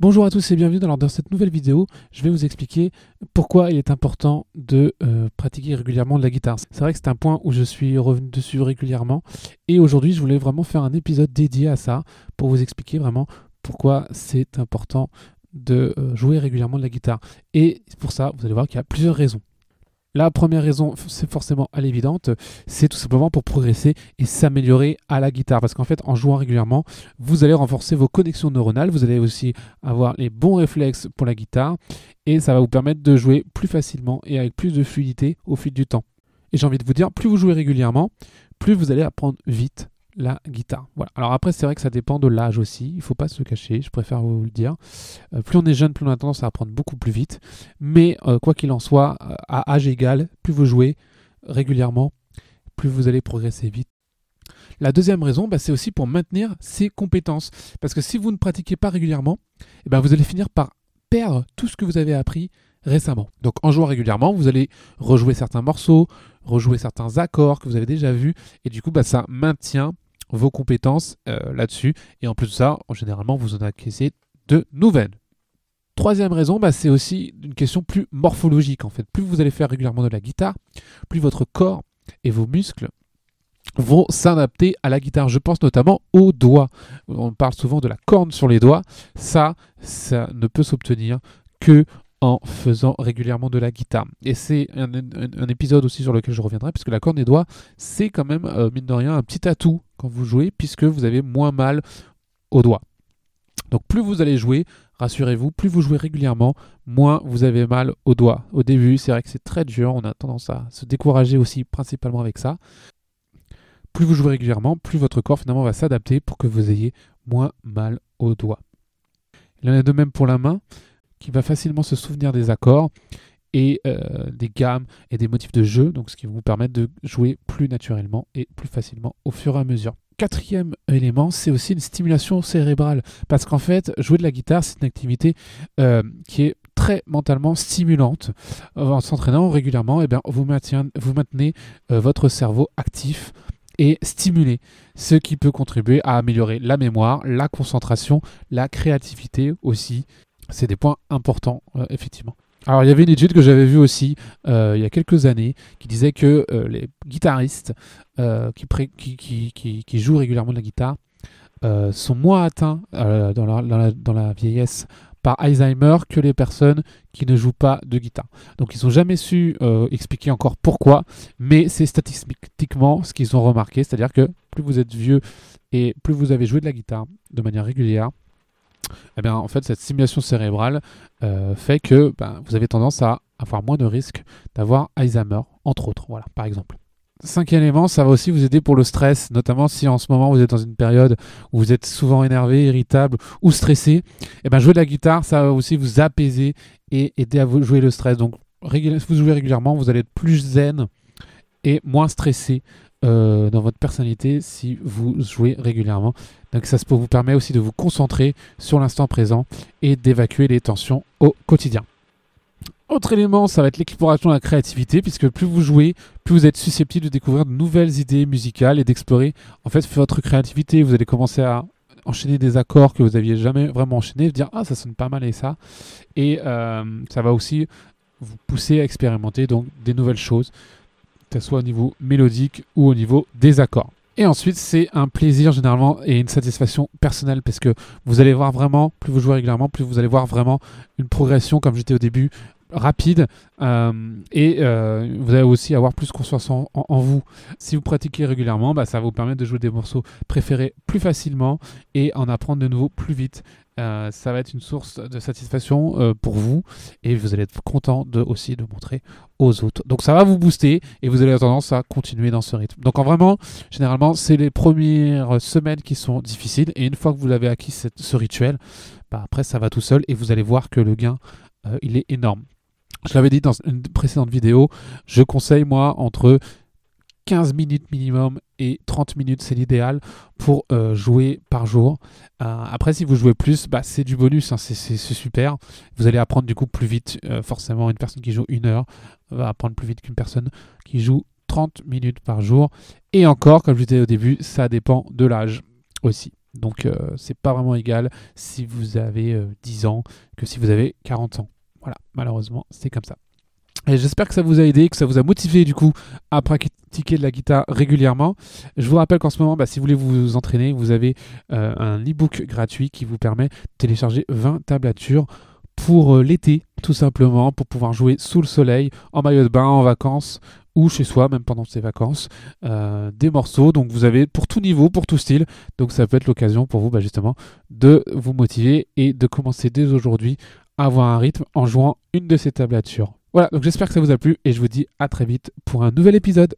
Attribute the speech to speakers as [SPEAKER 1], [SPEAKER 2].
[SPEAKER 1] Bonjour à tous et bienvenue dans, dans cette nouvelle vidéo. Je vais vous expliquer pourquoi il est important de euh, pratiquer régulièrement de la guitare. C'est vrai que c'est un point où je suis revenu dessus régulièrement et aujourd'hui je voulais vraiment faire un épisode dédié à ça pour vous expliquer vraiment pourquoi c'est important de euh, jouer régulièrement de la guitare. Et pour ça, vous allez voir qu'il y a plusieurs raisons. La première raison, c'est forcément à l'évidente, c'est tout simplement pour progresser et s'améliorer à la guitare. Parce qu'en fait, en jouant régulièrement, vous allez renforcer vos connexions neuronales, vous allez aussi avoir les bons réflexes pour la guitare, et ça va vous permettre de jouer plus facilement et avec plus de fluidité au fil du temps. Et j'ai envie de vous dire, plus vous jouez régulièrement, plus vous allez apprendre vite la guitare. Voilà. Alors après, c'est vrai que ça dépend de l'âge aussi, il ne faut pas se cacher, je préfère vous le dire. Euh, plus on est jeune, plus on a tendance à apprendre beaucoup plus vite. Mais euh, quoi qu'il en soit, euh, à âge égal, plus vous jouez régulièrement, plus vous allez progresser vite. La deuxième raison, bah, c'est aussi pour maintenir ses compétences. Parce que si vous ne pratiquez pas régulièrement, eh ben, vous allez finir par perdre tout ce que vous avez appris récemment. Donc en jouant régulièrement, vous allez rejouer certains morceaux, rejouer certains accords que vous avez déjà vus, et du coup, bah, ça maintient vos compétences euh, là-dessus. Et en plus de ça, généralement, vous en acquissez de nouvelles. Troisième raison, bah, c'est aussi une question plus morphologique en fait. Plus vous allez faire régulièrement de la guitare, plus votre corps et vos muscles vont s'adapter à la guitare. Je pense notamment aux doigts. On parle souvent de la corne sur les doigts. Ça, ça ne peut s'obtenir que en faisant régulièrement de la guitare. Et c'est un, épisode aussi sur lequel je reviendrai, puisque la corne des doigts, c'est quand même, euh, mine de rien, un petit atout quand vous jouez, puisque vous avez moins mal aux doigts. Donc plus vous allez jouer, rassurez-vous, plus vous jouez régulièrement, moins vous avez mal aux doigts. Au début, c'est vrai que c'est très dur, on a tendance à se décourager aussi principalement avec ça. Plus vous jouez régulièrement, plus votre corps finalement va s'adapter pour que vous ayez moins mal aux doigts. Il en est de même pour la main qui va facilement se souvenir des accords et euh, des gammes et des motifs de jeu, donc ce qui vous permettre de jouer plus naturellement et plus facilement au fur et à mesure. Quatrième élément, c'est aussi une stimulation cérébrale, parce qu'en fait, jouer de la guitare, c'est une activité euh, qui est très mentalement stimulante. En s'entraînant régulièrement, eh bien, vous, maintenez euh, votre cerveau actif et stimulé, ce qui peut contribuer à améliorer la mémoire, la concentration, la créativité aussi, c'est des points importants, effectivement. Alors, il y avait une étude que j'avais vue aussi euh, il y a quelques années qui disait que euh, les guitaristes qui, qui, qui, jouent régulièrement de la guitare sont moins atteints dans la, dans, la, vieillesse par Alzheimer que les personnes qui ne jouent pas de guitare. Donc ils n'ont jamais su expliquer encore pourquoi, mais c'est statistiquement ce qu'ils ont remarqué, c'est-à-dire que plus vous êtes vieux et plus vous avez joué de la guitare de manière régulière, eh bien, en fait, cette stimulation cérébrale euh, fait que ben, vous avez tendance à avoir moins de risques d'avoir Alzheimer, entre autres, voilà, par exemple. Cinquième élément, ça va aussi vous aider pour le stress, notamment si en ce moment vous êtes dans une période où vous êtes souvent énervé, irritable ou stressé. Eh bien, jouer de la guitare, ça va aussi vous apaiser et aider à jouer le stress. Donc, si vous jouez régulièrement, vous allez être plus zen et moins stressé euh, dans votre personnalité si vous jouez régulièrement. Donc ça vous permet aussi de vous concentrer sur l'instant présent et d'évacuer les tensions au quotidien. Autre élément, ça va être l'exploration de la créativité, puisque plus vous jouez, plus vous êtes susceptible de découvrir de nouvelles idées musicales et d'explorer en fait votre créativité. Vous allez commencer à enchaîner des accords que vous aviez jamais vraiment enchaînés, dire ah ça sonne pas mal et ça, et euh, ça va aussi vous pousser à expérimenter donc des nouvelles choses que ce soit au niveau mélodique ou au niveau des accords. Et ensuite, c'est un plaisir généralement et une satisfaction personnelle parce que vous allez voir vraiment, plus vous jouez régulièrement, plus vous allez voir vraiment une progression, comme j'étais au début, rapide euh, et euh, vous allez aussi avoir plus confiance en, vous. Si vous pratiquez régulièrement, bah, ça va vous permettre de jouer des morceaux préférés plus facilement et en apprendre de nouveau plus vite. Euh, ça va être une source de satisfaction pour vous et vous allez être content de, aussi de montrer aux autres. Donc ça va vous booster et vous allez avoir tendance à continuer dans ce rythme. Donc en vraiment, généralement, c'est les premières semaines qui sont difficiles et une fois que vous avez acquis ce rituel, bah, après ça va tout seul et vous allez voir que le gain, il est énorme. Je l'avais dit dans une précédente vidéo, je conseille moi entre 15 minutes minimum et 30 minutes, c'est l'idéal pour euh, jouer par jour. Euh, après, si vous jouez plus, bah, c'est du bonus, hein, c'est super. Vous allez apprendre du coup plus vite. Euh, forcément, une personne qui joue une heure va apprendre plus vite qu'une personne qui joue 30 minutes par jour. Et encore, comme je disais au début, ça dépend de l'âge aussi. Donc c'est pas vraiment égal si vous avez 10 ans que si vous avez 40 ans. Voilà, malheureusement, c'est comme ça. Et j'espère que ça vous a aidé, que ça vous a motivé du coup à pratiquer de la guitare régulièrement. Je vous rappelle qu'en ce moment, bah, si vous voulez vous entraîner, vous avez euh, un e-book gratuit qui vous permet de télécharger 20 tablatures pour euh, l'été, tout simplement, pour pouvoir jouer sous le soleil, en maillot de bain, en vacances ou chez soi, même pendant ses vacances, euh, des morceaux. Donc vous avez pour tout niveau, pour tout style. Donc ça peut être l'occasion pour vous bah, justement de vous motiver et de commencer dès aujourd'hui avoir un rythme en jouant une de ces tablatures. Voilà, donc j'espère que ça vous a plu et je vous dis à très vite pour un nouvel épisode.